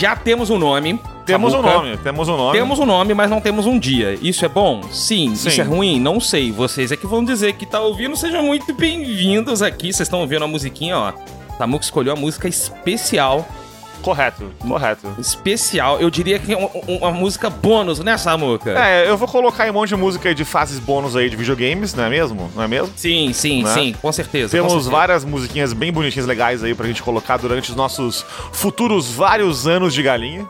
Já temos um nome. Temos um Samuca. nome, temos um nome. Temos um nome, mas não temos um dia. Isso é bom? Sim. Sim. Isso é ruim? Não sei. Vocês é que vão dizer que tá ouvindo. Sejam muito bem-vindos aqui. Vocês estão ouvindo a musiquinha, ó. Samuca escolheu a música especial. Correto, correto. Especial. Eu diria que é um- um- uma música bônus, né, Samuca? É, eu vou colocar aí um monte de música aí de fases bônus aí de videogames, não é mesmo? Não é mesmo? Sim, sim, Né? sim. Com certeza. com Temos certeza. várias musiquinhas bem bonitinhas, legais aí pra gente colocar durante os nossos futuros vários anos de galinha.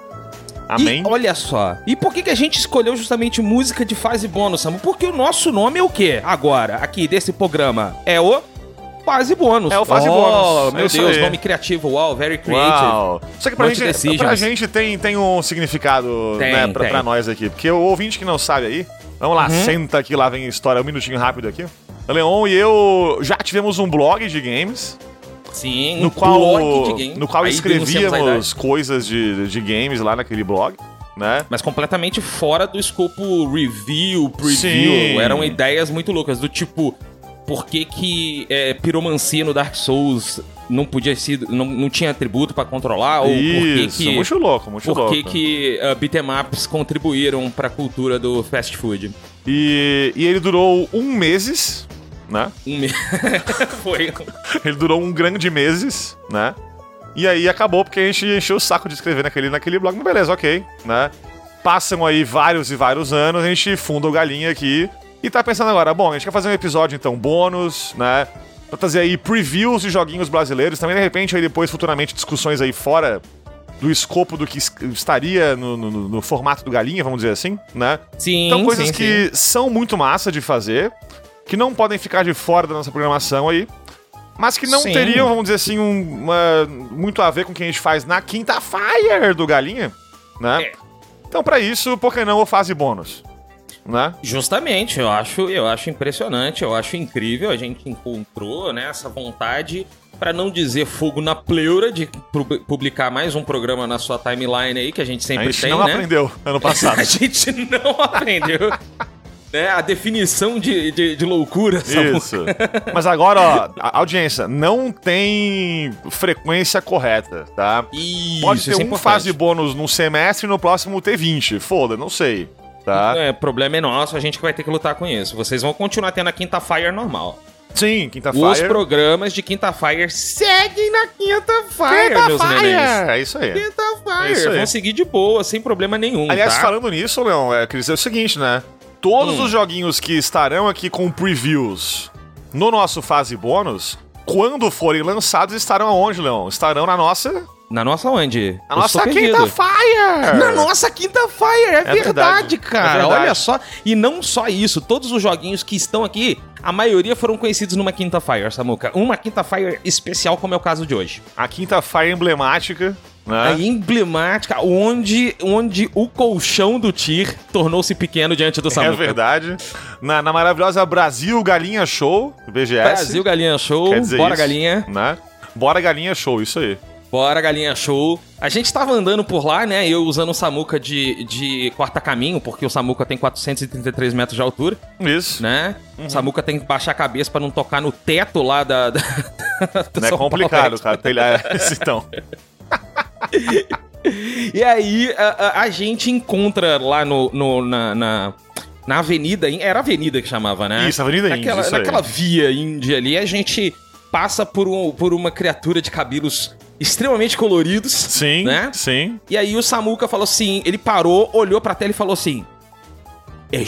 Amém? E olha só. E por que, que a gente escolheu justamente música de fase bônus, Samu? Porque o nosso nome é o quê? Agora, aqui desse programa. É o Fase Bônus. É o Fase oh, Bônus. É Meu isso Deus, nome criativo. Uau, very creative. Uau. Só que pra Multi gente, decisions. pra gente tem, tem um significado Tem, né, pra, tem. pra nós aqui. Porque o ouvinte que não sabe aí, vamos lá, Uhum. senta aqui, lá vem a história, um minutinho rápido aqui. O Leon e eu já tivemos um blog de games, Sim, no um qual, blog de game. no qual Aí escrevíamos coisas de, de games lá naquele blog, né? Mas completamente fora do escopo review, preview. Sim. Eram ideias muito loucas, do tipo, por que que é, piromancia no Dark Souls não podia ser, não, não tinha atributo pra controlar? Ou por que Isso, que... muito louco, muito Por louco. que, que uh, ups contribuíram pra cultura do fast food? E, e ele durou um meses, né? Um me... Foi. Ele durou um grande meses, né? E aí acabou porque a gente encheu o saco de escrever naquele, naquele blog. Mas beleza, ok, né? Passam aí vários e vários anos, a gente funda o Galinha aqui. E tá pensando agora, bom, a gente quer fazer um episódio então bônus, né? Pra trazer aí previews de joguinhos brasileiros. Também, de repente, aí depois, futuramente, discussões aí fora do escopo do que es- estaria no, no- no- formato do Galinha, vamos dizer assim, né? Sim, Então, coisas sim, que sim. são muito massa de fazer, que não podem ficar de fora da nossa programação aí, mas que não Sim. teriam, vamos dizer assim, um- uma- muito a ver com o que a gente faz na quinta Fire do Galinha, né? É. Então, pra isso, por que não o fase bônus? Né? Justamente, eu acho, eu acho impressionante, eu acho incrível. A gente encontrou né, essa vontade, pra não dizer fogo na pleura, de pu- publicar mais um programa na sua timeline aí, que a gente A sempre gente tem, não né? aprendeu ano passado. A gente não aprendeu. né, a definição de, de, de loucura. Isso. Mas agora, ó, a audiência, não tem frequência correta, tá? Isso, Pode ter isso é um fase bônus num semestre e no próximo ter 20. Foda, não sei. Tá? É, problema é nosso, a gente vai ter que lutar com isso. Vocês vão continuar tendo a Quinta Fire normal. Sim, quinta Os Fire. programas de Quinta Fire seguem na Quinta Fire, Quinta meus Fire! nenéns. É isso aí. Quinta É Fire. aí. Vão seguir de boa, sem problema nenhum. Aliás, tá? falando nisso, Leão, é, Cris, é o seguinte, né? Todos Hum. os joguinhos que estarão aqui com previews no nosso fase bônus, quando forem lançados, estarão aonde, Leão? Estarão na nossa. Na nossa onde? Na nossa. Quinta Fire! Na nossa Quinta Fire, é, verdade, verdade, cara. é verdade. Olha só. E não só isso, todos os joguinhos que estão aqui, a maioria foram conhecidos numa Quinta Fire, Samuca. Uma Quinta Fire especial, como é o caso de hoje. A Quinta Fire emblemática, né? A emblemática, onde, onde o colchão do Tyr tornou-se pequeno diante do É Samuca. verdade. Na, na maravilhosa Brasil Galinha Show, BGS. Brasil Galinha Show, bora isso, galinha. Né? Bora Galinha Show, isso aí. Bora, galinha show. A gente tava andando por lá, né? Eu usando o Samuca de, de quarta-caminho, porque o Samuca tem 433 metros de altura, Isso. né? Uhum. O Samuca tem que baixar a cabeça pra não tocar no teto lá da. da, é Paulo complicado, Expo. cara. Telhar esse então. E aí a, a- a gente encontra lá no, no- na, na, na avenida. Era avenida que chamava, né? Isso, Avenida Índia, naquela, aí. naquela via índia ali, a gente passa por, um, por uma criatura de cabelos extremamente coloridos. Sim, Né? sim. E aí o Samuka falou assim, ele parou, olhou pra tela e falou assim: "É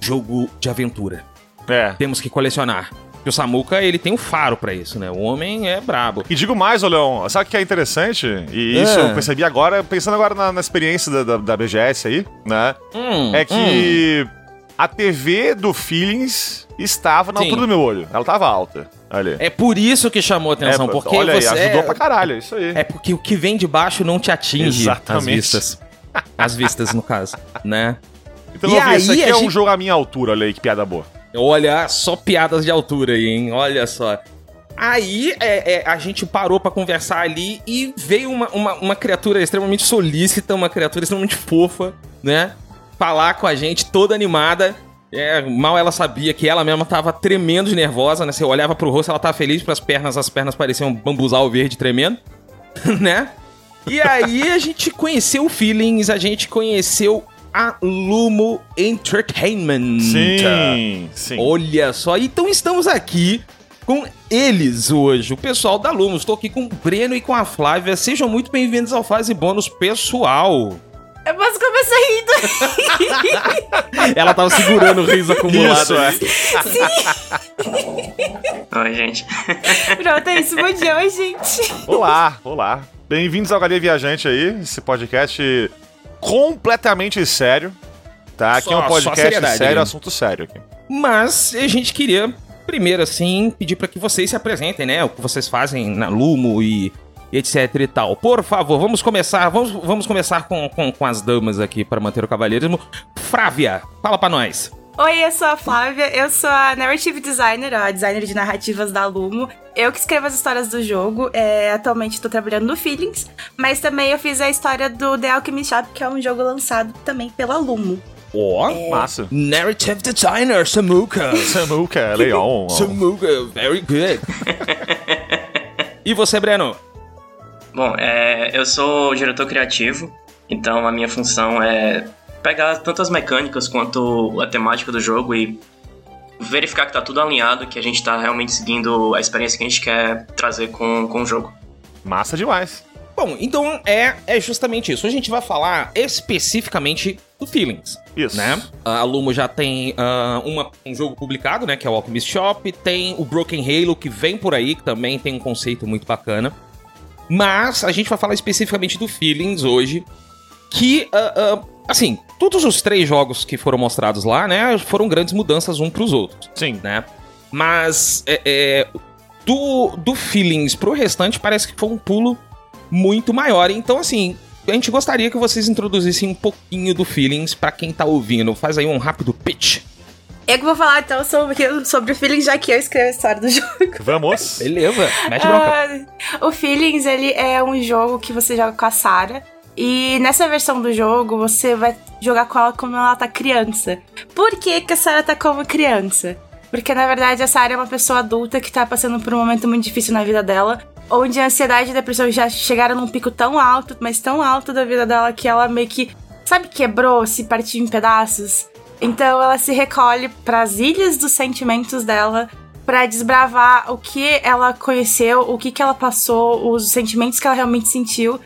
jogo de aventura. É. Temos que colecionar." E o Samuka, ele tem um faro pra isso, né? O homem é brabo. E digo mais, Leon, sabe o que é interessante? E isso Ah. eu percebi agora, pensando agora na, na experiência da, da, da BGS aí, né? Hum, É que a TV do Feelings estava na Sim. altura do meu olho. Ela tava alta. Ali. É por isso que chamou atenção, É, porque olha você aí, ajudou é, pra caralho, é isso aí. é porque o que vem de baixo não te atinge Exatamente. as vistas. As vistas, no caso, né? então, e eu vi, esse aí aqui é um gente- jogo à minha altura, olha aí, que piada boa. Olha, só piadas de altura aí, hein? Olha só. Aí é, é, a gente parou pra conversar ali e veio uma, uma, uma criatura extremamente solícita, uma criatura extremamente fofa, né? Falar com a gente, toda animada. É, mal ela sabia que ela mesma tava tremendo de nervosa, né? Você olhava pro rosto, ela tava feliz pras pernas, as pernas pareciam um bambuzal verde tremendo, né? E aí a gente conheceu o Feelings, a gente conheceu a Lumo Entertainment. Sim, sim. Olha só, então estamos aqui com eles hoje, o pessoal da Lumo. Estou aqui com o Breno e com a Flávia. Sejam muito bem-vindos ao Fase Bônus Pessoal. Eu posso começar rindo. Ela tava segurando o riso acumulado. Isso, é. Oi, gente. Pronto, é isso. Bom dia, oi, gente. Olá, olá. Bem-vindos ao Galinha Viajante aí, esse podcast completamente sério, tá? Aqui é um podcast sério, né? assunto sério aqui. Mas a gente queria, primeiro assim, pedir para que vocês se apresentem, né? O que vocês fazem na Lumo e, e etc e tal. Por favor, vamos começar, vamos, vamos começar com, com, com as damas aqui para manter o cavalheirismo. Frávia, fala pra nós. Oi, eu sou a Flávia, eu sou a Narrative Designer, a designer de narrativas da Lumo. Eu que escrevo as histórias do jogo, é, atualmente estou trabalhando no Feelings, mas também eu fiz a história do The Alchemist Shop, que é um jogo lançado também pela Lumo. Ó, Massa. Narrative Designer, Samuka. Samuca, Leon. Samuka, very good. e você, Breno? Bom, é, eu sou diretor criativo, então a minha função é pegar tanto as mecânicas quanto a temática do jogo e verificar que tá tudo alinhado, que a gente tá realmente seguindo a experiência que a gente quer trazer com, com o jogo. Massa demais. Bom, então é, é justamente isso. A gente vai falar especificamente do Feelings. Isso. né? A Lumo já tem ah, uma- um jogo publicado, né? Que é o Alchemist Shop. Tem o Broken Halo, que vem por aí, que também tem um conceito muito bacana. Mas a gente vai falar especificamente do Feelings hoje. Que, ah, ah, assim, todos os três jogos que foram mostrados lá, né? Foram grandes mudanças um pros outros, Sim. né? Mas é, é, do, do Feelings pro restante parece que foi um pulo muito maior. Então, assim, a gente gostaria que vocês introduzissem um pouquinho do Feelings pra quem tá ouvindo. Faz aí um rápido pitch. Eu que vou falar então sobre, sobre o Feelings, já que eu escrevo a história do jogo. Vamos. Beleza, mete bronca. Ah, o Feelings, ele é um jogo que você joga com a Sarah. E nessa versão do jogo, você vai jogar com ela como ela tá criança. Por que, que a Sarah tá como criança? Porque, na verdade, a Sarah é uma pessoa adulta que tá passando por um momento muito difícil na vida dela. Onde a ansiedade e a depressão já chegaram num pico tão alto, mas tão alto da vida dela que ela meio que, sabe, quebrou, se partiu em pedaços. Então ela se recolhe para as ilhas dos sentimentos dela pra desbravar o que ela conheceu, o que, que ela passou, os sentimentos que ela realmente sentiu.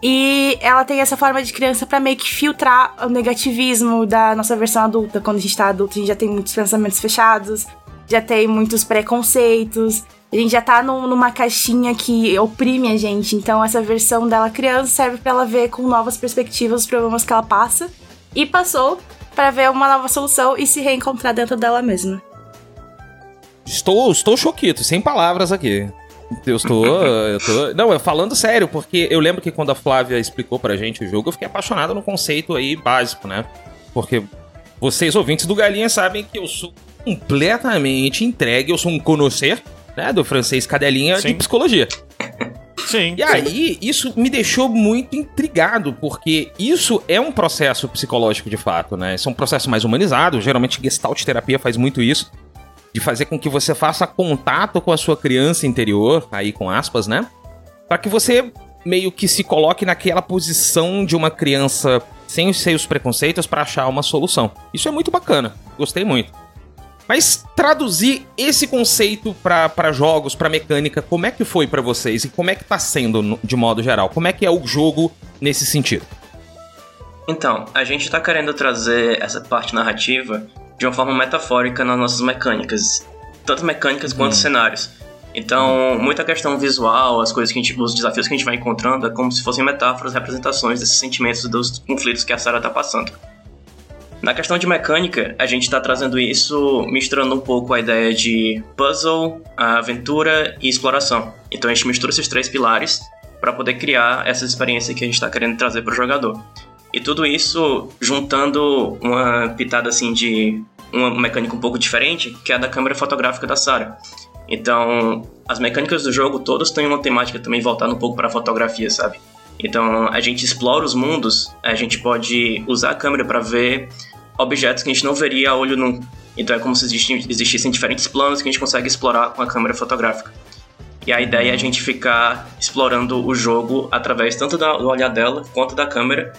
E ela tem essa forma de criança pra meio que filtrar o negativismo da nossa versão adulta. Quando a gente tá adulto, a gente já tem muitos pensamentos fechados, já tem muitos preconceitos, a gente já tá num- numa caixinha que oprime a gente. Então essa versão dela criança serve pra ela ver com novas perspectivas os problemas que ela passa e passou pra ver uma nova solução e se reencontrar dentro dela mesma. Estou, estou choquito, sem palavras aqui. Eu estou, eu tô... Não, eu falando sério, porque eu lembro que quando a Flávia explicou pra gente o jogo, eu fiquei apaixonado no conceito aí básico, né? Porque vocês ouvintes do Galinha sabem que eu sou completamente entregue, eu sou um conhecer, né, do francês cadelinha de Sim. psicologia. Sim. E aí, isso me deixou muito intrigado, porque isso é um processo psicológico de fato, né? Isso é um processo mais humanizado, geralmente Gestalt terapia faz muito isso, de fazer com que você faça contato com a sua criança interior, aí com aspas, né? Para que você meio que se coloque naquela posição de uma criança sem os seus preconceitos para achar uma solução. Isso é muito bacana, gostei muito. Mas traduzir esse conceito para jogos, para mecânica, como é que foi para vocês e como é que tá sendo de modo geral? Como é que é o jogo nesse sentido? Então, a gente tá querendo trazer essa parte narrativa de uma forma metafórica nas nossas mecânicas, tanto mecânicas quanto cenários. Então, muita questão visual, as coisas que a gente, os desafios que a gente vai encontrando é como se fossem metáforas, representações desses sentimentos, dos conflitos que a Sarah tá passando. Na questão de mecânica, a gente está trazendo isso misturando um pouco a ideia de puzzle, aventura e exploração. Então a gente mistura esses três pilares para poder criar essa experiência que a gente está querendo trazer para o jogador. E tudo isso juntando uma pitada assim de uma mecânica um pouco diferente, que é a da câmera fotográfica da Sarah. Então, as mecânicas do jogo todas têm uma temática também voltada um pouco para a fotografia, sabe? Então, a gente explora os mundos, a gente pode usar a câmera para ver objetos que a gente não veria a olho nu. Então, é como se existi- existissem diferentes planos que a gente consegue explorar com a câmera fotográfica. E a ideia é a gente ficar explorando o jogo através tanto do olhar dela quanto da câmera.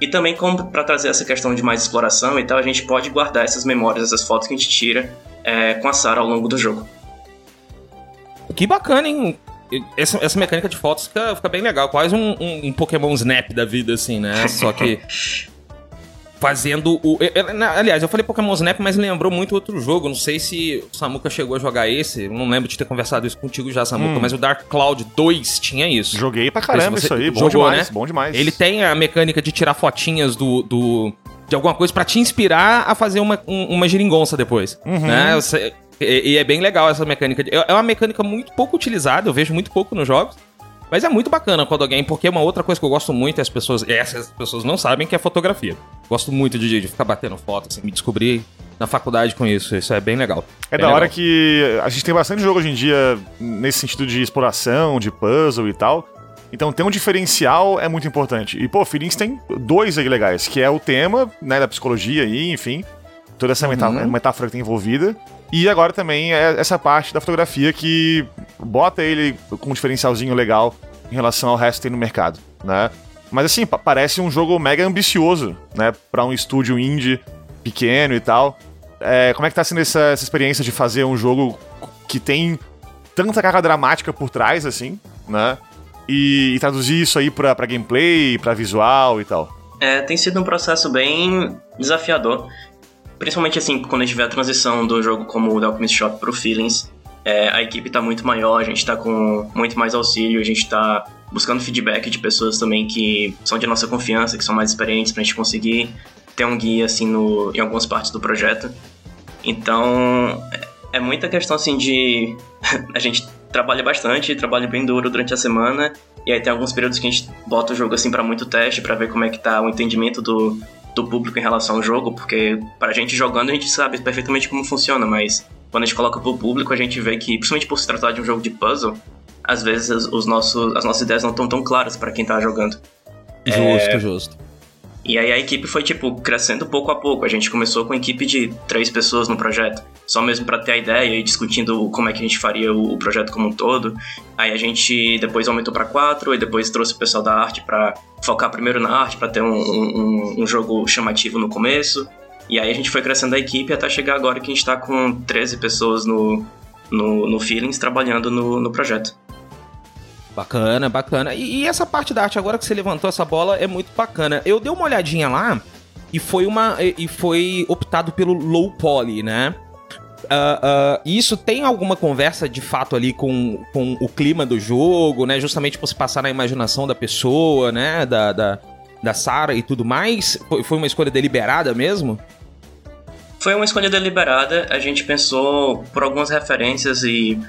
E também como para trazer essa questão de mais exploração e tal, a gente pode guardar essas memórias, essas fotos que a gente tira é, com a Sarah ao longo do jogo. Que bacana, hein? Essa, essa mecânica de fotos fica, fica bem legal, quase um, um, um Pokémon Snap da vida, assim, né? Só que fazendo o. aliás, eu falei Pokémon Snap, mas lembrou muito outro jogo. Não sei se o Samuka chegou a jogar esse. não lembro de ter conversado isso contigo já, Samuka, hum. mas o Dark Cloud 2 tinha isso. Joguei pra caramba isso aí, bom jogou, demais, né? bom demais. Ele tem a mecânica de tirar fotinhas do. do de alguma coisa para te inspirar a fazer uma, um, uma geringonça depois. Uhum. Né? Você, e, e, é bem legal essa mecânica. De, é uma mecânica muito pouco utilizada, eu vejo muito pouco nos jogos. Mas é muito bacana quando alguém, porque é uma outra coisa que eu gosto muito, as pessoas, essas pessoas não sabem, que é fotografia. Gosto muito de, de ficar batendo foto, assim, me descobrir na faculdade com isso. Isso é bem legal. É bem da hora que a gente tem bastante jogo hoje em dia nesse sentido de exploração, de puzzle e tal. Então ter um diferencial é muito importante. E, pô, Feelings tem dois aí legais, que é o tema, né, da psicologia aí, enfim. Toda essa uhum. metáfora que tem envolvida. E agora também é essa parte da fotografia que bota ele com um diferencialzinho legal em relação ao resto que tem no mercado, né? Mas assim, parece um jogo mega ambicioso, né? Pra um estúdio indie pequeno e tal. É, como é que tá sendo essa, essa experiência de fazer um jogo que tem tanta carga dramática por trás, assim, né? E, e traduzir isso aí pra, pra gameplay, pra visual e tal? É, tem sido um processo bem desafiador. Principalmente assim, quando a gente vê a transição do jogo como o The Alchemist Shop pro Feelings, é, a equipe tá muito maior, a gente tá com muito mais auxílio, a gente tá buscando feedback de pessoas também que são de nossa confiança, que são mais experientes pra gente conseguir ter um guia assim no, em algumas partes do projeto. Então, é, é muita questão assim de a gente trabalha bastante, trabalha bem duro durante a semana, e aí tem alguns períodos que a gente bota o jogo assim para muito teste, para ver como é que tá o entendimento do do público em relação ao jogo, porque pra gente jogando a gente sabe perfeitamente como funciona, mas quando a gente coloca pro público a gente vê que, principalmente por se tratar de um jogo de puzzle, às vezes os nossos, as nossas ideias não estão tão claras para quem tá jogando. Justo, é... justo. E aí a equipe foi, tipo, crescendo pouco a pouco. A gente começou com uma equipe de três pessoas no projeto, só mesmo para ter a ideia e discutindo como é que a gente faria o, projeto como um todo. Aí a gente depois aumentou para quatro e depois trouxe o pessoal da arte para focar primeiro na arte, para ter um, um, um, jogo chamativo no começo. E aí a gente foi crescendo a equipe até chegar agora que a gente tá com 13 pessoas no, no, no Feelings trabalhando no, no projeto. Bacana, bacana. E, e, essa parte da arte, agora que você levantou essa bola, é muito bacana. Eu dei uma olhadinha lá e foi uma. E foi optado pelo low poly, né? Uh, uh, isso tem alguma conversa de fato ali com, com o clima do jogo, né? Justamente por se passar na imaginação da pessoa, né? Da, da, da Sarah e tudo mais. Foi uma escolha deliberada mesmo? Foi uma escolha deliberada. A gente pensou por algumas referências e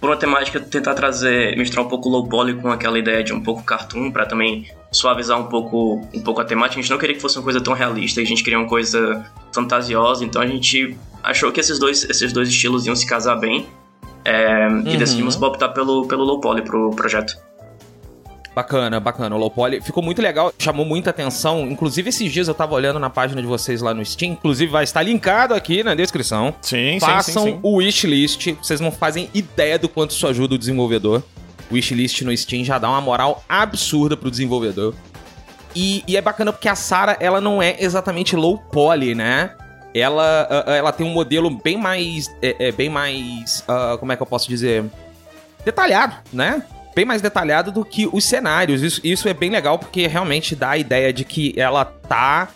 por uma temática tentar trazer, misturar um pouco low poly com aquela ideia de um pouco cartoon para também suavizar um pouco, um pouco a temática. A gente não queria que fosse uma coisa tão realista, a gente queria uma coisa fantasiosa, então a gente achou que esses dois, esses dois estilos iam se casar bem é, uhum. e decidimos optar pelo, pelo low poly pro projeto. Bacana, bacana. O low poly ficou muito legal, chamou muita atenção. Inclusive, esses dias eu tava olhando na página de vocês lá no Steam. Inclusive, vai estar linkado aqui na descrição. Sim, Façam sim, sim, sim. o wishlist. Vocês não fazem ideia do quanto isso ajuda o desenvolvedor. O wishlist no Steam já dá uma moral absurda pro desenvolvedor. E, e é bacana porque a Sarah, ela não é exatamente low poly, né? Ela, ela tem um modelo bem mais. É, é bem mais. Uh, como é que eu posso dizer? Detalhado, né? Bem mais detalhado do que os cenários. Isso, isso é bem legal porque realmente dá a ideia de que ela tá.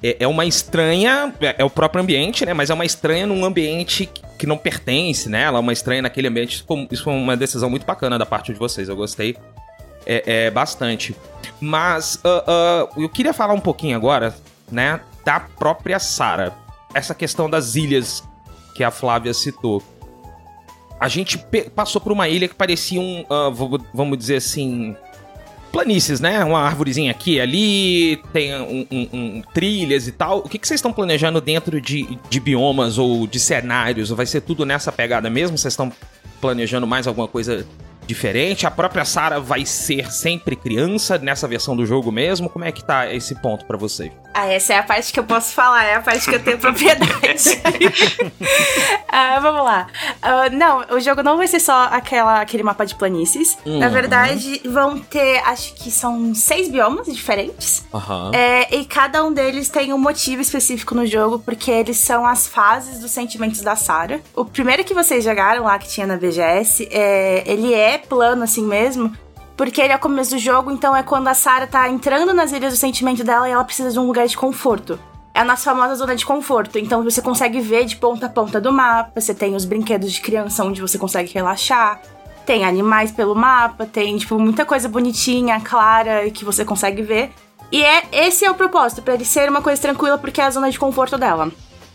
É, é uma estranha. É, é, o próprio ambiente, né? Mas é uma estranha num ambiente que não pertence, né? Ela é uma estranha naquele ambiente. Isso foi, uma decisão muito bacana da parte de vocês. Eu gostei é, é bastante. Mas uh, uh, eu queria falar um pouquinho agora, né? Da própria Sara. Essa questão das ilhas que a Flávia citou a gente passou por uma ilha que parecia um, uh, vamos dizer assim, planícies, né? Uma árvorezinha aqui ali, tem um, um, um, trilhas e tal. O que, que vocês estão planejando dentro de, de biomas ou de cenários? Vai ser tudo nessa pegada mesmo? Vocês estão planejando mais alguma coisa diferente? A própria Sarah vai ser sempre criança nessa versão do jogo mesmo? Como é que tá esse ponto para vocês? Ah, essa é a parte que eu posso falar, é a parte que eu tenho propriedade. uh, vamos lá. Uh, não, o jogo não vai ser só aquela, aquele mapa de planícies. Uhum. Na verdade, vão ter, acho que são seis biomas diferentes. Uhum. É, e cada um deles tem um motivo específico no jogo, porque eles são as fases dos sentimentos da Sarah. O primeiro que vocês jogaram lá, que tinha na BGS, é, ele é plano assim mesmo, porque ele é o começo do jogo, então é quando a Sarah tá entrando nas ilhas do sentimento dela e ela precisa de um lugar de conforto. É a nossa famosa zona de conforto. Então você consegue ver de ponta a ponta do mapa, você tem os brinquedos de criança onde você consegue relaxar. Tem animais pelo mapa, tem, tipo, muita coisa bonitinha, clara, que você consegue ver. E é esse é o propósito, para ele ser uma coisa tranquila, porque é a zona de conforto dela.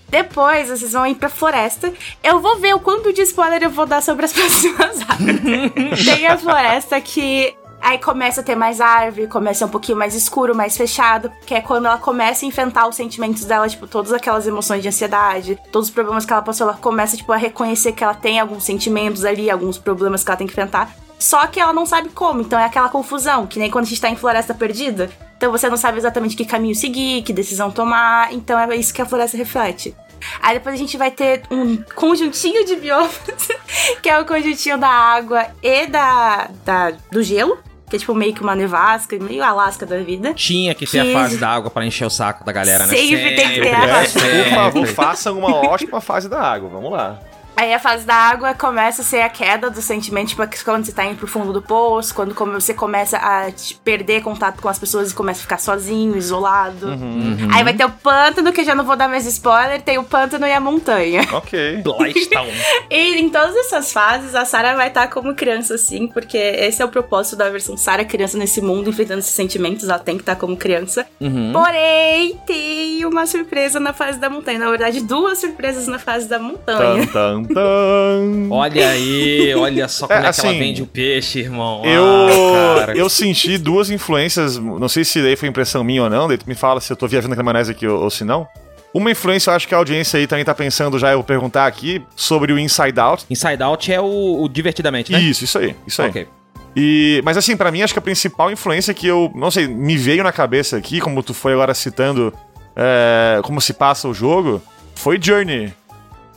Depois, vocês vão ir pra floresta. Eu vou ver o quanto de spoiler eu vou dar sobre as próximas áreas. Tem a floresta que Aí começa a ter mais árvore, começa um pouquinho mais escuro, mais fechado, que é quando ela começa a enfrentar os sentimentos dela, tipo, todas aquelas emoções de ansiedade, todos os problemas que ela passou, ela começa, tipo, a reconhecer que ela tem alguns sentimentos ali, alguns problemas que ela tem que enfrentar. Só que ela não sabe como, então é aquela confusão, que nem quando a gente tá em floresta perdida. Então você não sabe exatamente que caminho seguir, que decisão tomar, então é isso que a floresta reflete. Aí depois a gente vai ter um conjuntinho de biomas, que é o conjuntinho da água e da, da do gelo. Que é tipo meio que uma nevasca, meio Alasca da vida. Tinha que ter que... a fase da água para encher o saco da galera, né? Sempre, Sempre tem que ter a fase. Por favor, façam uma ótima fase da água. Vamos lá. Aí a fase da água começa a ser a queda do sentimento, tipo, quando você tá indo pro fundo do poço, quando você começa a perder contato com as pessoas e começa a ficar sozinho, isolado. Uhum, uhum. Aí vai ter o pântano, que eu já não vou dar mais spoiler, tem o pântano e a montanha. Ok. Blighttown. e em todas essas fases, a Sarah vai estar tá como criança, assim, porque esse é o propósito da versão Sarah criança nesse mundo, enfrentando esses sentimentos, ela tem que estar tá como criança. Uhum. Porém, tem uma surpresa na fase da montanha. Na verdade, duas surpresas na fase da montanha. Tum, tum. Olha aí, olha só como é, é assim, que ela assim, vende o peixe, irmão. Eu, ah, eu senti duas influências, não sei se daí foi impressão minha ou não, daí tu me fala se eu tô viajando na maionese aqui ou, ou se não. Uma influência, eu acho que a audiência aí também tá pensando já, eu vou perguntar aqui, sobre o Inside Out. Inside Out é o, o Divertidamente, né? Isso, isso aí, isso aí. Ok. E, mas assim, para mim, acho que a principal influência que eu, não sei, me veio na cabeça aqui, como tu foi agora citando é, como se passa o jogo, foi Journey.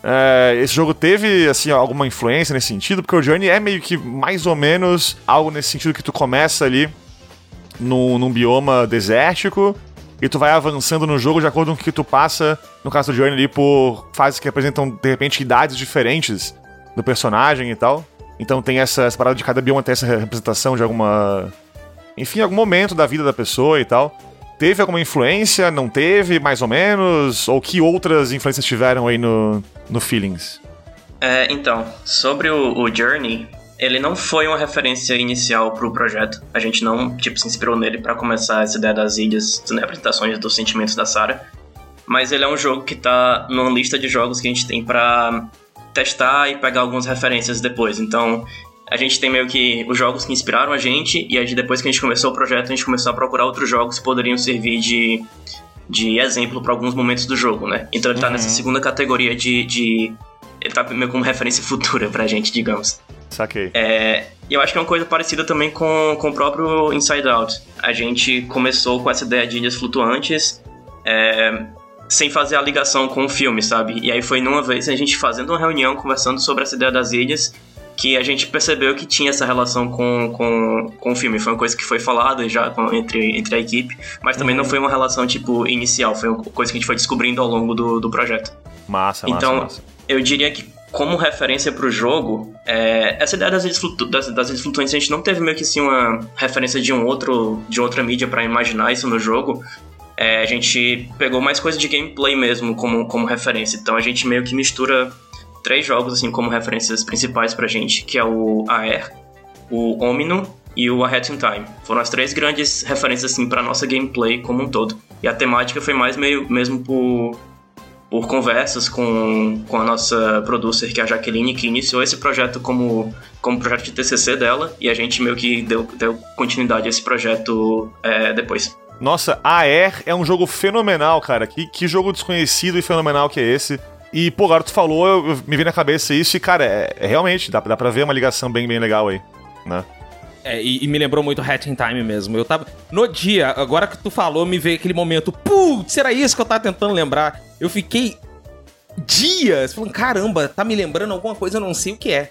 É, esse jogo teve, assim, alguma influência nesse sentido, porque o Journey é meio que mais ou menos algo nesse sentido que tu começa ali no, num bioma desértico e tu vai avançando no jogo de acordo com o que tu passa, no caso do Journey ali, por fases que representam, de repente, idades diferentes do personagem e tal. Então tem essa, essa parada de cada bioma ter essa representação de alguma. Enfim, algum momento da vida da pessoa e tal. Teve alguma influência? Não teve, mais ou menos? Ou que outras influências tiveram aí no, no Feelings? É, então, sobre o, o Journey, ele não foi uma referência inicial pro projeto. A gente não, tipo, se inspirou nele para começar essa ideia das ilhas, das representações dos sentimentos da Sarah. Mas ele é um jogo que tá numa lista de jogos que a gente tem para testar e pegar algumas referências depois. Então, a gente tem meio que os jogos que inspiraram a gente, e aí depois que a gente começou o projeto, a gente começou a procurar outros jogos que poderiam servir de, de exemplo para alguns momentos do jogo, né? Então ele tá uhum. nessa segunda categoria de, de. Ele tá meio como referência futura pra gente, digamos. Saquei. É, eu acho que é uma coisa parecida também com, com o próprio Inside Out. A gente começou com essa ideia de ilhas flutuantes. É, sem fazer a ligação com o filme, sabe? E aí foi numa vez a gente fazendo uma reunião, conversando sobre essa ideia das ilhas, que a gente percebeu que tinha essa relação com, com, com o filme. Foi uma coisa que foi falada já com, entre, entre a equipe, mas também uhum. não foi uma relação, tipo, inicial. Foi uma coisa que a gente foi descobrindo ao longo do, do projeto. Massa, então, massa, massa. eu diria que como referência para o jogo, é, essa ideia das flutu das, das flutuantes, a gente não teve meio que assim uma referência de um outro de outra mídia para imaginar isso no jogo. É, a gente pegou mais coisa de gameplay mesmo como, como referência. Então a gente meio que mistura três jogos assim como referências principais pra gente, que é o Air, o Omino e o A Hat in Time. Foram as três grandes referências assim para nossa gameplay como um todo. E a temática foi mais meio mesmo por por conversas com, com a nossa producer, que é a Jaqueline, que iniciou esse projeto como, como projeto de TCC dela, e a gente meio que deu, deu continuidade a esse projeto é, depois. Nossa, Air é um jogo fenomenal, cara. Que, que jogo desconhecido e fenomenal que é esse. E, pô, agora tu falou, eu, eu, me veio na cabeça isso e, cara, é, é realmente, dá, dá pra ver uma ligação bem, bem legal aí. né? É, e, e me lembrou muito Hat in Time mesmo. Eu tava. No dia, agora que tu falou, me veio aquele momento. Putz, era isso que eu tava tentando lembrar. Eu fiquei dias falando, caramba, tá me lembrando alguma coisa, eu não sei o que é.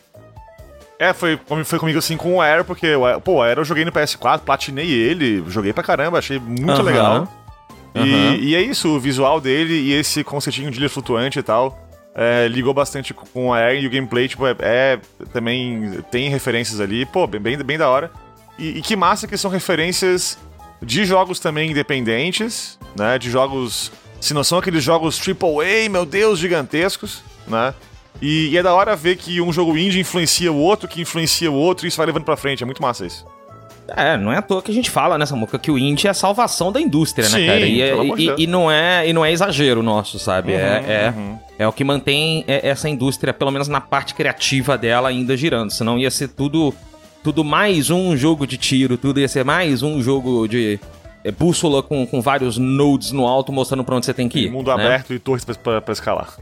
É, foi, foi comigo assim com o Air, porque, pô, o Air eu joguei no PS4, platinei ele, joguei pra caramba, achei muito Aham. legal. E, Aham. e é isso, o visual dele e esse conceitinho de ilha flutuante e tal, é, ligou bastante com o Air e o gameplay, tipo, é, é- também tem referências ali, pô, bem, bem, bem da hora. E, e que massa que são referências de jogos também independentes, né, de jogos, se não são aqueles jogos AAA, meu Deus, gigantescos, né, e, e é da hora ver que um jogo indie influencia o outro, que influencia o outro, e isso vai levando pra frente. É muito massa isso. É, não é à toa que a gente fala nessa música que o indie é a salvação da indústria, Sim, né, cara? E, é- e- e não é, e não é exagero nosso, sabe? é, é, uhum. é o que mantém é, essa indústria, pelo menos na parte criativa dela, ainda girando. Senão ia ser tudo, tudo mais um jogo de tiro, tudo ia ser mais um jogo de é, bússola com, com vários nodes no alto mostrando pra onde você tem que ir. Mundo né? aberto e torres pra, pra, pra escalar.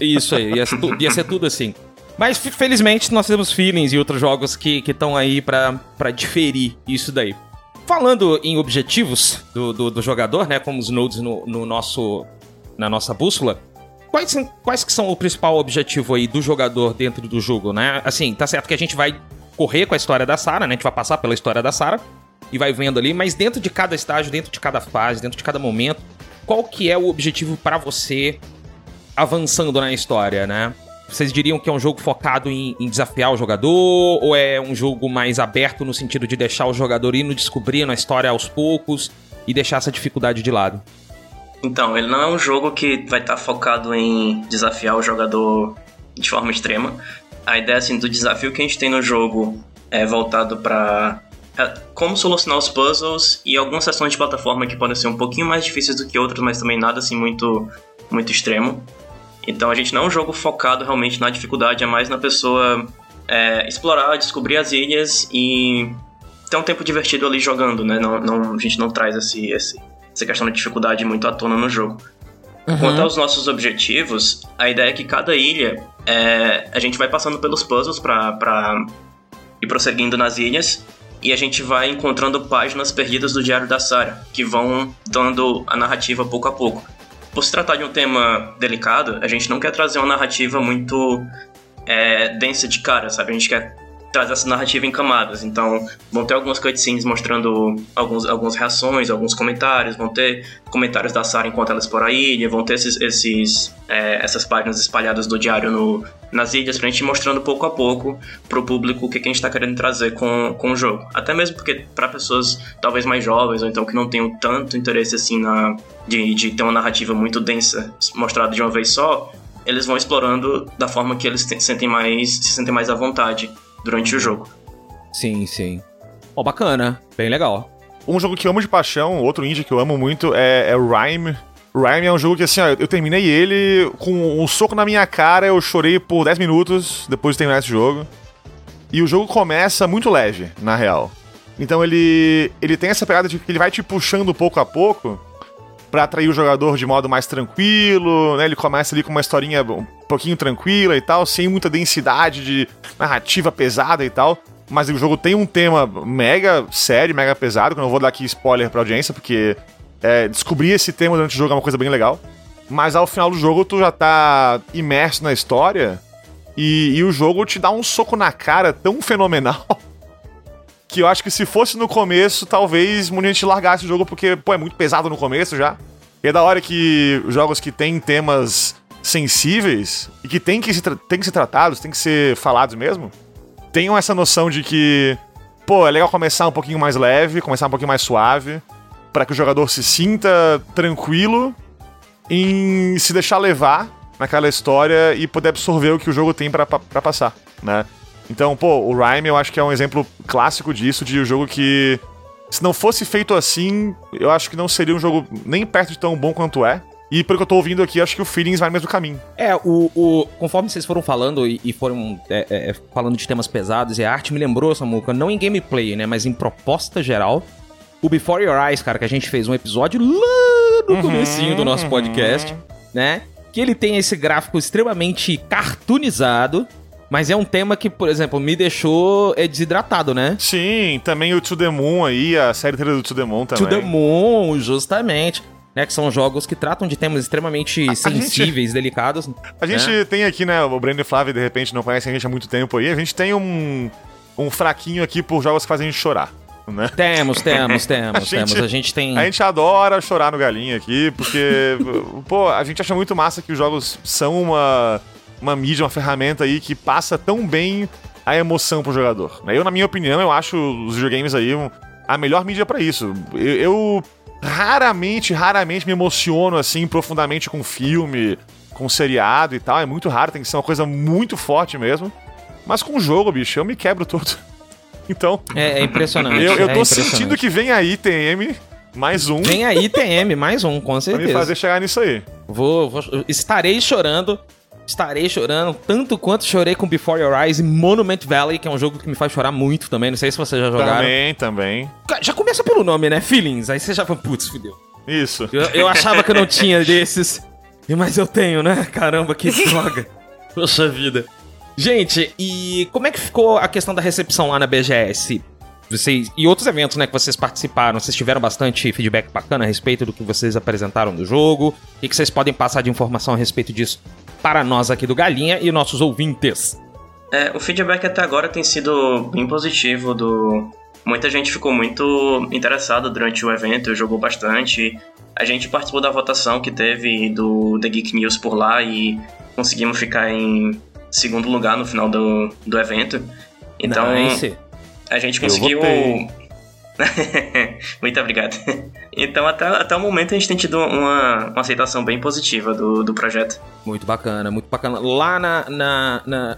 Isso aí, ia ser, tu- ia ser tudo assim. Mas fe- felizmente nós temos feelings e outros jogos que estão aí pra diferir isso daí. Falando em objetivos do, do, do jogador, né? Como os nodes no, no nosso, na nossa bússola. Quais, quais que são o principal objetivo aí do jogador dentro do jogo, né? Assim, tá certo que a gente vai correr com a história da Sarah, né? A gente vai passar pela história da Sarah e vai vendo ali, mas dentro de cada estágio, dentro de cada fase, dentro de cada momento, qual que é o objetivo pra você avançando na história, né? Vocês diriam que é um jogo focado em, em desafiar o jogador? Ou é um jogo mais aberto no sentido de deixar o jogador indo descobrindo a história aos poucos e deixar essa dificuldade de lado? Então, ele não é um jogo que vai estar focado em desafiar o jogador de forma extrema. A ideia assim, do desafio que a gente tem no jogo é voltado para como solucionar os puzzles e algumas sessões de plataforma que podem ser um pouquinho mais difíceis do que outras, mas também nada assim muito muito extremo. Então a gente não é um jogo focado realmente na dificuldade, é mais na pessoa é, explorar, descobrir as ilhas e ter um tempo divertido ali jogando, né? Não, não- a gente não traz esse, esse, essa questão da dificuldade muito à tona no jogo. Quanto aos nossos objetivos, a ideia é que cada ilha é, a gente vai passando pelos puzzles pra ir prosseguindo nas ilhas e a gente vai encontrando páginas perdidas do Diário da Sarah que vão dando a narrativa pouco a pouco. Por se tratar de um tema delicado, a gente não quer trazer uma narrativa muito é, densa de cara, sabe? A gente quer trazer essa narrativa em camadas. Então, vão ter algumas cutscenes mostrando alguns, algumas reações, alguns comentários, vão ter comentários da Sarah enquanto ela explora a ilha, vão ter esses, esses, é, essas páginas espalhadas do diário no, nas ilhas pra gente ir mostrando pouco a pouco pro público o que, que a gente tá querendo trazer com, com o jogo. Até mesmo porque para pessoas talvez mais jovens ou então que não tenham tanto interesse assim na de, de ter uma narrativa muito densa mostrada de uma vez só, eles vão explorando da forma que eles te- sentem mais, se sentem mais à vontade durante o jogo. Sim, sim. Ó, bacana. Bem legal. Um jogo que eu amo de paixão, outro indie que eu amo muito, é, é o Rhyme. Rhyme é um jogo que, assim, ó, eu terminei ele com um soco na minha cara, eu chorei por 10 minutos depois de terminar esse jogo. E o jogo começa muito leve, na real. Então ele, ele tem essa pegada de que ele vai te puxando pouco a pouco pra atrair o jogador de modo mais tranquilo, né? Ele começa ali com uma historinha um pouquinho tranquila e tal, sem muita densidade de narrativa pesada e tal. Mas o jogo tem um tema mega sério, mega pesado, que eu não vou dar aqui spoiler pra audiência, porque é, descobrir esse tema durante o jogo é uma coisa bem legal. Mas ao final do jogo tu já tá imerso na história e, e o jogo te dá um soco na cara tão fenomenal que eu acho que se fosse no começo, talvez muita gente largasse o jogo porque, pô, é muito pesado no começo já. E é da hora que jogos que têm temas sensíveis e que têm que, se têm que ser tratados, têm que ser falados mesmo, tenham essa noção de que, pô, é legal começar um pouquinho mais leve, começar um pouquinho mais suave, para que o jogador se sinta tranquilo em se deixar levar naquela história e poder absorver o que o jogo tem pra passar, né? Então, pô, o Rhyme eu acho que é um exemplo clássico disso, de um jogo que, se não fosse feito assim, eu acho que não seria um jogo nem perto de tão bom quanto é. E pelo que eu tô ouvindo aqui, acho que o Feelings vai no mesmo caminho. É, o, o- conforme vocês foram falando e, e foram é, é, é, falando de temas pesados e a arte me lembrou, Samuca, não em gameplay, né, mas em proposta geral, o Before Your Eyes, cara, que a gente fez um episódio lá no comecinho do nosso podcast, né, que ele tem esse gráfico extremamente cartoonizado, Mas é um tema que, por exemplo, me deixou é, desidratado, né? Sim, também o To The Moon aí, a série inteira do To The Moon também. To The Moon, justamente. Né, que são jogos que tratam de temas extremamente a sensíveis, gente, delicados. A gente né? tem aqui, né, o Breno e Flávio, de repente, não conhecem a gente há muito tempo aí. A gente tem um, um fraquinho aqui por jogos que fazem a gente chorar. Né? Temos, temos, temos, a gente, temos. A gente tem. A gente adora chorar no galinha aqui, porque, pô, a gente acha muito massa que os jogos são uma, uma mídia, uma ferramenta aí que passa tão bem a emoção pro jogador. Né? Eu, na minha opinião, eu acho os videogames aí a melhor mídia para isso. Eu, eu, raramente, raramente me emociono assim profundamente com filme, com seriado e tal. É muito raro, tem que ser uma coisa muito forte mesmo. Mas com o jogo, bicho, eu me quebro todo. Então. É, é impressionante. Eu, eu é tô sentindo que vem aí TM, mais um. Vem aí TM, mais um, com certeza. Pra me fazer chegar nisso aí. Vou, vou, estarei chorando. Estarei chorando tanto quanto chorei com Before Your Eyes e Monument Valley, que é um jogo que me faz chorar muito também. Não sei se vocês já jogaram. Também, também. Já começa pelo nome, né? Feelings. Aí você já fala, putz, fudeu. Isso. Eu, eu achava que eu não tinha desses. Mas eu tenho, né? Caramba, que droga. Poxa vida. Gente, e como é que ficou a questão da recepção lá na BGS? Vocês, e outros eventos, né, que vocês participaram, vocês tiveram bastante feedback bacana a respeito do que vocês apresentaram do jogo? O que vocês podem passar de informação a respeito disso para nós aqui do Galinha e nossos ouvintes? É, o feedback até agora tem sido bem positivo do... Muita gente ficou muito interessada durante o evento, jogou bastante. A gente participou da votação que teve do The Geek News por lá e conseguimos ficar em segundo lugar no final do, do evento. Então, nice. a gente conseguiu. Muito obrigado. Então, até, até o momento, a gente tem tido uma, uma aceitação bem positiva do, do projeto. Muito bacana, muito bacana. Lá na. na, na...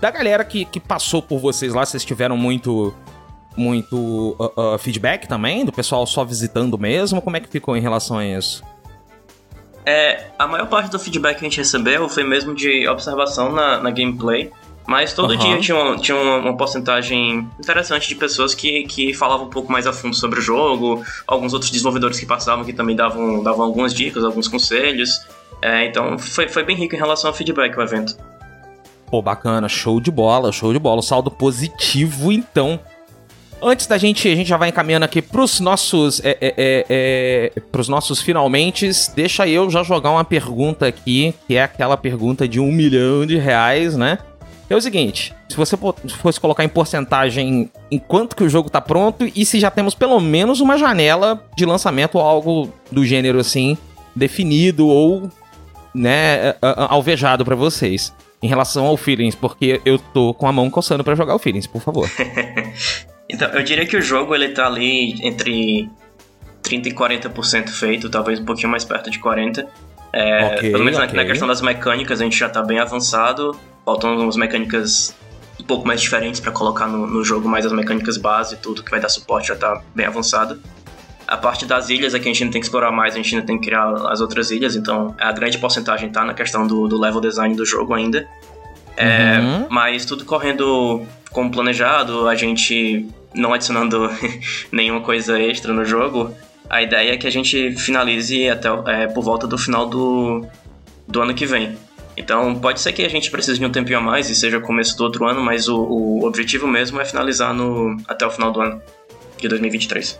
Da galera que, que passou por vocês lá, vocês tiveram muito. Muito uh, uh, feedback também? Do pessoal só visitando mesmo? Como é que ficou em relação a isso? É, a maior parte do feedback que a gente recebeu foi mesmo de observação na, na gameplay. Mas todo uhum. dia tinha, uma, tinha uma, uma, porcentagem interessante de pessoas que, que falavam um pouco mais a fundo sobre o jogo, alguns outros desenvolvedores que passavam que também davam, davam algumas dicas, alguns conselhos. É, então foi, foi bem rico em relação ao feedback o evento. Pô, bacana, show de bola, show de bola. Saldo positivo, então. Antes da gente, a gente já vai encaminhando aqui pros nossos, é, é, é, é pros nossos finalmente, deixa eu já jogar uma pergunta aqui, que é aquela pergunta de um milhão de reais, né? É o seguinte, se você fosse colocar em porcentagem em quanto que o jogo tá pronto e se já temos pelo menos uma janela de lançamento ou algo do gênero assim, definido ou, né, alvejado para vocês. Em relação ao Feelings, porque eu tô com a mão coçando para jogar o Feelings, por favor. Então, eu diria que o jogo ele tá ali entre 30 e 40% feito, talvez um pouquinho mais perto de 40%. É, okay, pelo menos okay. na questão das mecânicas a gente já tá bem avançado, faltam algumas mecânicas um pouco mais diferentes para colocar no, no, jogo, mas as mecânicas base e tudo que vai dar suporte já tá bem avançado. A parte das ilhas aqui a gente ainda tem que explorar mais, a gente ainda tem que criar as outras ilhas, então a grande porcentagem tá na questão do, do level design do jogo ainda. É, uhum. Mas tudo correndo como planejado, a gente não adicionando nenhuma coisa extra no jogo, a ideia é que a gente finalize até é, por volta do final do, do ano que vem. Então pode ser que a gente precise de um tempinho a mais e seja começo do outro ano, mas o, o objetivo mesmo é finalizar no, até o final do ano de 2023.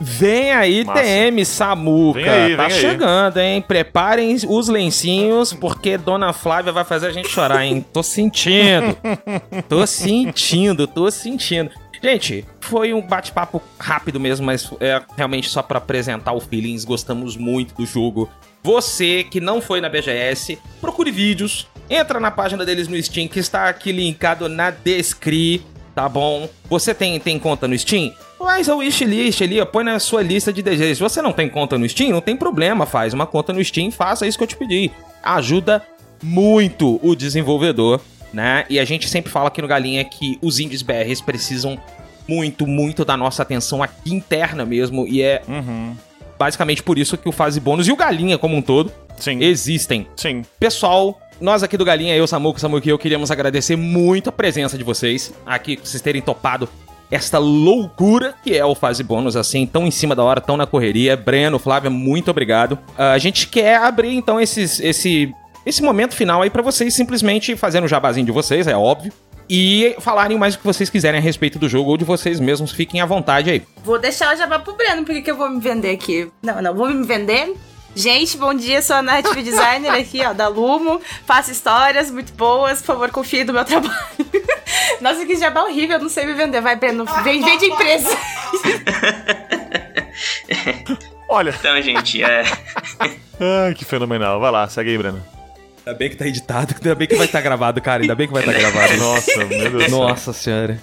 Vem aí, Massa. TM Samuca. Vem aí, tá vem chegando, aí. hein? Preparem os lencinhos, porque Dona Flávia vai fazer a gente chorar, hein? Tô sentindo. tô sentindo, tô sentindo. Gente, foi um bate-papo rápido mesmo, mas é realmente só para apresentar o Feelings. Gostamos muito do jogo. Você que não foi na BGS, procure vídeos. Entra na página deles no Steam, que está aqui linkado na descri, tá bom? Você tem, tem conta no Steam? Faz a wishlist ali, põe na sua lista de desejos. Se você não tem conta no Steam, não tem problema, faz uma conta no Steam, faça isso que eu te pedi. Ajuda muito o desenvolvedor né? E a gente sempre fala aqui no Galinha que os indies BRs precisam muito, muito da nossa atenção aqui interna mesmo. E é uhum. basicamente por isso que o Fase Bônus e o Galinha como um todo Sim. existem. Sim. Pessoal, nós aqui do Galinha, eu, Samuco, Samuco e eu queríamos agradecer muito a presença de vocês aqui, vocês terem topado esta loucura que é o Fase Bônus, assim, tão em cima da hora, tão na correria. Breno, Flávia, muito obrigado. Uh, a gente quer abrir, então, esses, esse esse momento final aí pra vocês simplesmente fazendo o jabazinho de vocês, é óbvio. E falarem mais o que vocês quiserem a respeito do jogo ou de vocês mesmos, fiquem à vontade aí. Vou deixar o jabá pro Breno, porque que eu vou me vender aqui? Não, não, vou me vender. Gente, bom dia, sou a narrative designer aqui, ó, da Lumo. Faço histórias muito boas, por favor, confie no meu trabalho. Nossa, que jabá horrível, eu não sei me vender. Vai, Breno, vem, vem de empresa. Olha. Então, gente, é. Ai, que fenomenal. Vai lá, segue aí, Breno. Ainda bem que tá editado, ainda bem que vai estar tá gravado, cara. Ainda bem que vai estar tá gravado. Nossa, meu Deus. Nossa senhora.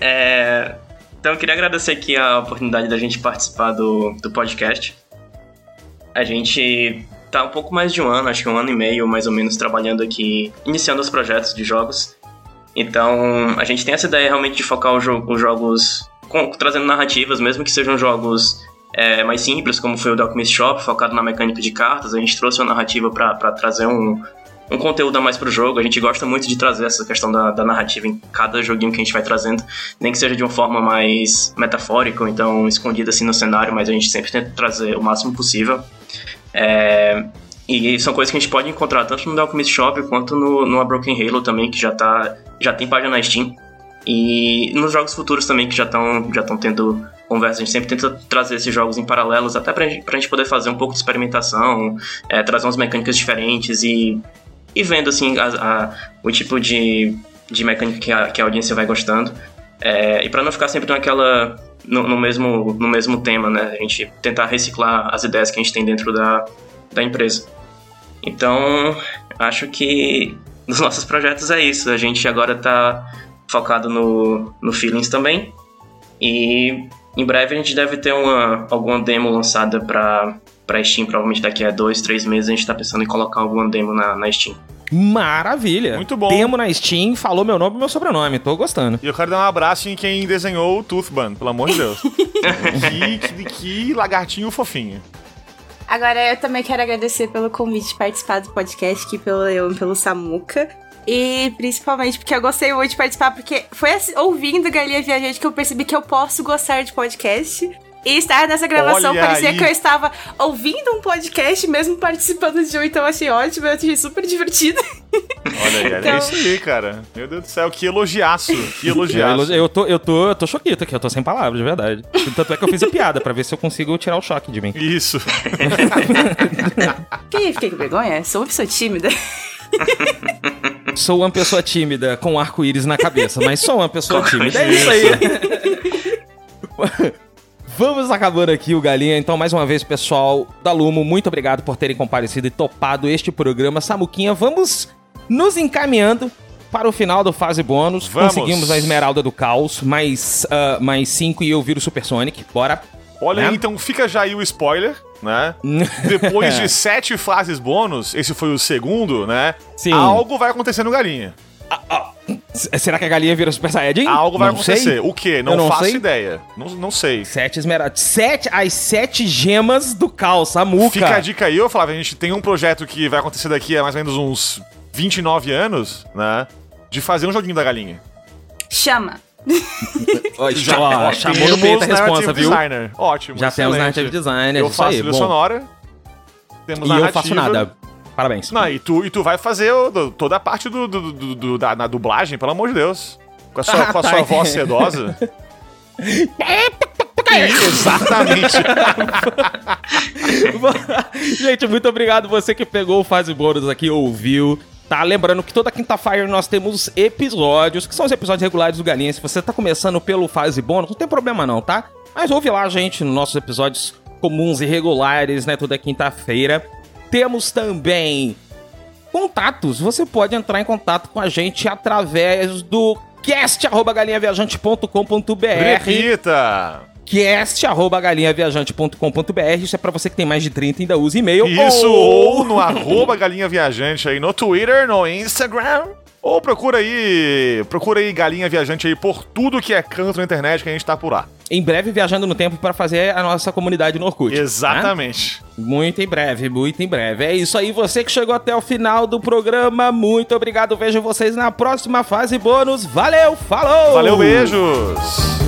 É. Então, eu queria agradecer aqui a oportunidade da gente participar do, do podcast. A gente tá um pouco mais de um ano, acho que um ano e meio mais ou menos, trabalhando aqui, iniciando os projetos de jogos. Então, a gente tem essa ideia realmente de focar os, jo os jogos com, trazendo narrativas, mesmo que sejam jogos é, mais simples, como foi o The Shop, focado na mecânica de cartas. A gente trouxe uma narrativa para trazer um, um conteúdo a mais pro jogo. A gente gosta muito de trazer essa questão da, da, narrativa em cada joguinho que a gente vai trazendo, nem que seja de uma forma mais metafórica, ou então escondida assim no cenário, mas a gente sempre tenta trazer o máximo possível. É, e são coisas que a gente pode encontrar tanto no The Alchemist Shop quanto no, no Broken Halo também, que já, tá, já tem página na Steam. E nos jogos futuros também, que já estão já tendo conversa, a gente sempre tenta trazer esses jogos em paralelos, até pra pra gente poder fazer um pouco de experimentação, é, trazer umas mecânicas diferentes e, e vendo assim a, a, o tipo de, de mecânica que a, que a audiência vai gostando. É, e para não ficar sempre naquela. No, no, mesmo, no mesmo tema, né? A gente tentar reciclar as ideias que a gente tem dentro da, da empresa. Então, acho que nos nossos projetos é isso. A gente agora está focado no, no Feelings também. E em breve a gente deve ter uma, alguma demo lançada para para Steam, provavelmente daqui a dois, três meses a gente tá pensando em colocar alguma demo na, na Steam. Maravilha! Muito bom. Demo na Steam, falou meu nome e meu sobrenome, tô gostando. E eu quero dar um abraço em quem desenhou o Toothban, pelo amor de Deus. que, que, que lagartinho fofinho. Agora eu também quero agradecer pelo convite de participar do podcast aqui pelo Leão e pelo Samuca. E principalmente porque eu gostei muito de participar, porque foi assim, ouvindo Galinha Viajante que eu percebi que eu posso gostar de podcast. E estar nessa gravação Olha parecia aí. que eu estava ouvindo um podcast, mesmo participando de um, então eu achei ótimo, eu achei super divertido. Olha aí, Então- é isso aí, cara. Meu Deus do céu, que elogiaço. Que Eu, elogiaço. eu tô, eu tô, eu tô choquito aqui, eu tô sem palavras, de verdade. Tanto é que eu fiz a piada pra ver se eu consigo tirar o choque de mim. Isso. Fiquei, fiquei com vergonha, sou uma pessoa tímida. Sou uma pessoa tímida com arco-íris na cabeça, mas sou uma pessoa tímida. É isso aí. Vamos acabando aqui o Galinha. Então, mais uma vez, pessoal da Lumo, muito obrigado por terem comparecido e topado este programa. Samuquinha, vamos nos encaminhando para o final do fase bônus. Vamos. Conseguimos a Esmeralda do Caos, mais, ah, mais cinco e eu viro Supersonic. Bora. Olha Né? aí, então fica já aí o spoiler, né? Depois de sete fases bônus, esse foi o segundo, né? Sim. Algo vai acontecer no Galinha. S- Será que a galinha vira Super Saiyajin? Algo vai Não sei. acontecer. O quê? Não, não faço sei. ideia. Não, não sei. Sete esmeraldas. Sete, as sete gemas do caos, Samuca. Fica a dica aí, eu falava, a gente tem um projeto que vai acontecer daqui a mais ou menos uns 29 anos, né? De fazer um joguinho da galinha. Chama. Ó, Já chamou temos no peito a responsa, viu? Designer. Ótimo. Já temos excelente. narrative designer, Eu faço aí. trilha Bom. sonora. Temos E eu narrativa. faço nada. Parabéns. Não, e tu, e tu vai fazer toda a parte do, do- do- do- da na dublagem, pelo amor de Deus. Com a sua, Ah, com a tá. sua voz sedosa. Exatamente. Gente, muito obrigado você que pegou o Fase Bônus aqui, ouviu. Tá, lembrando que toda quinta-feira nós temos episódios, que são os episódios regulares do Galinha. Se você tá começando pelo Fase Bônus, não tem problema não, tá? Mas ouve lá, gente, nos nossos episódios comuns e regulares, né? Toda quinta-feira. Temos também contatos. Você pode entrar em contato com a gente através do cast.galinhaviajante.com.br Repita. cast.galinhaviajante.com.br. Isso é pra você que tem mais de 30 e ainda usa e-mail. Isso, Ou- ou no arroba Galinha Viajante aí no Twitter, no Instagram. Ou procura aí, procura aí Galinha Viajante aí por tudo que é canto na internet que a gente tá por lá. Em breve viajando no tempo para fazer a nossa comunidade no Orkut. né? Exatamente. Muito em breve, muito em breve. É isso aí, você que chegou até o final do programa. Muito obrigado. Vejo vocês na próxima fase bônus. Valeu, falou! Valeu, beijos.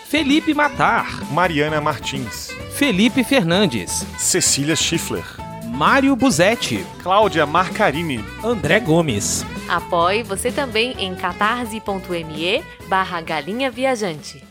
Felipe Matar, Mariana Martins, Felipe Fernandes, Cecília Schiffler, Mário Buzetti, Cláudia Marcarini, André Gomes. Apoie você também em catarse.me barra galinha viajante.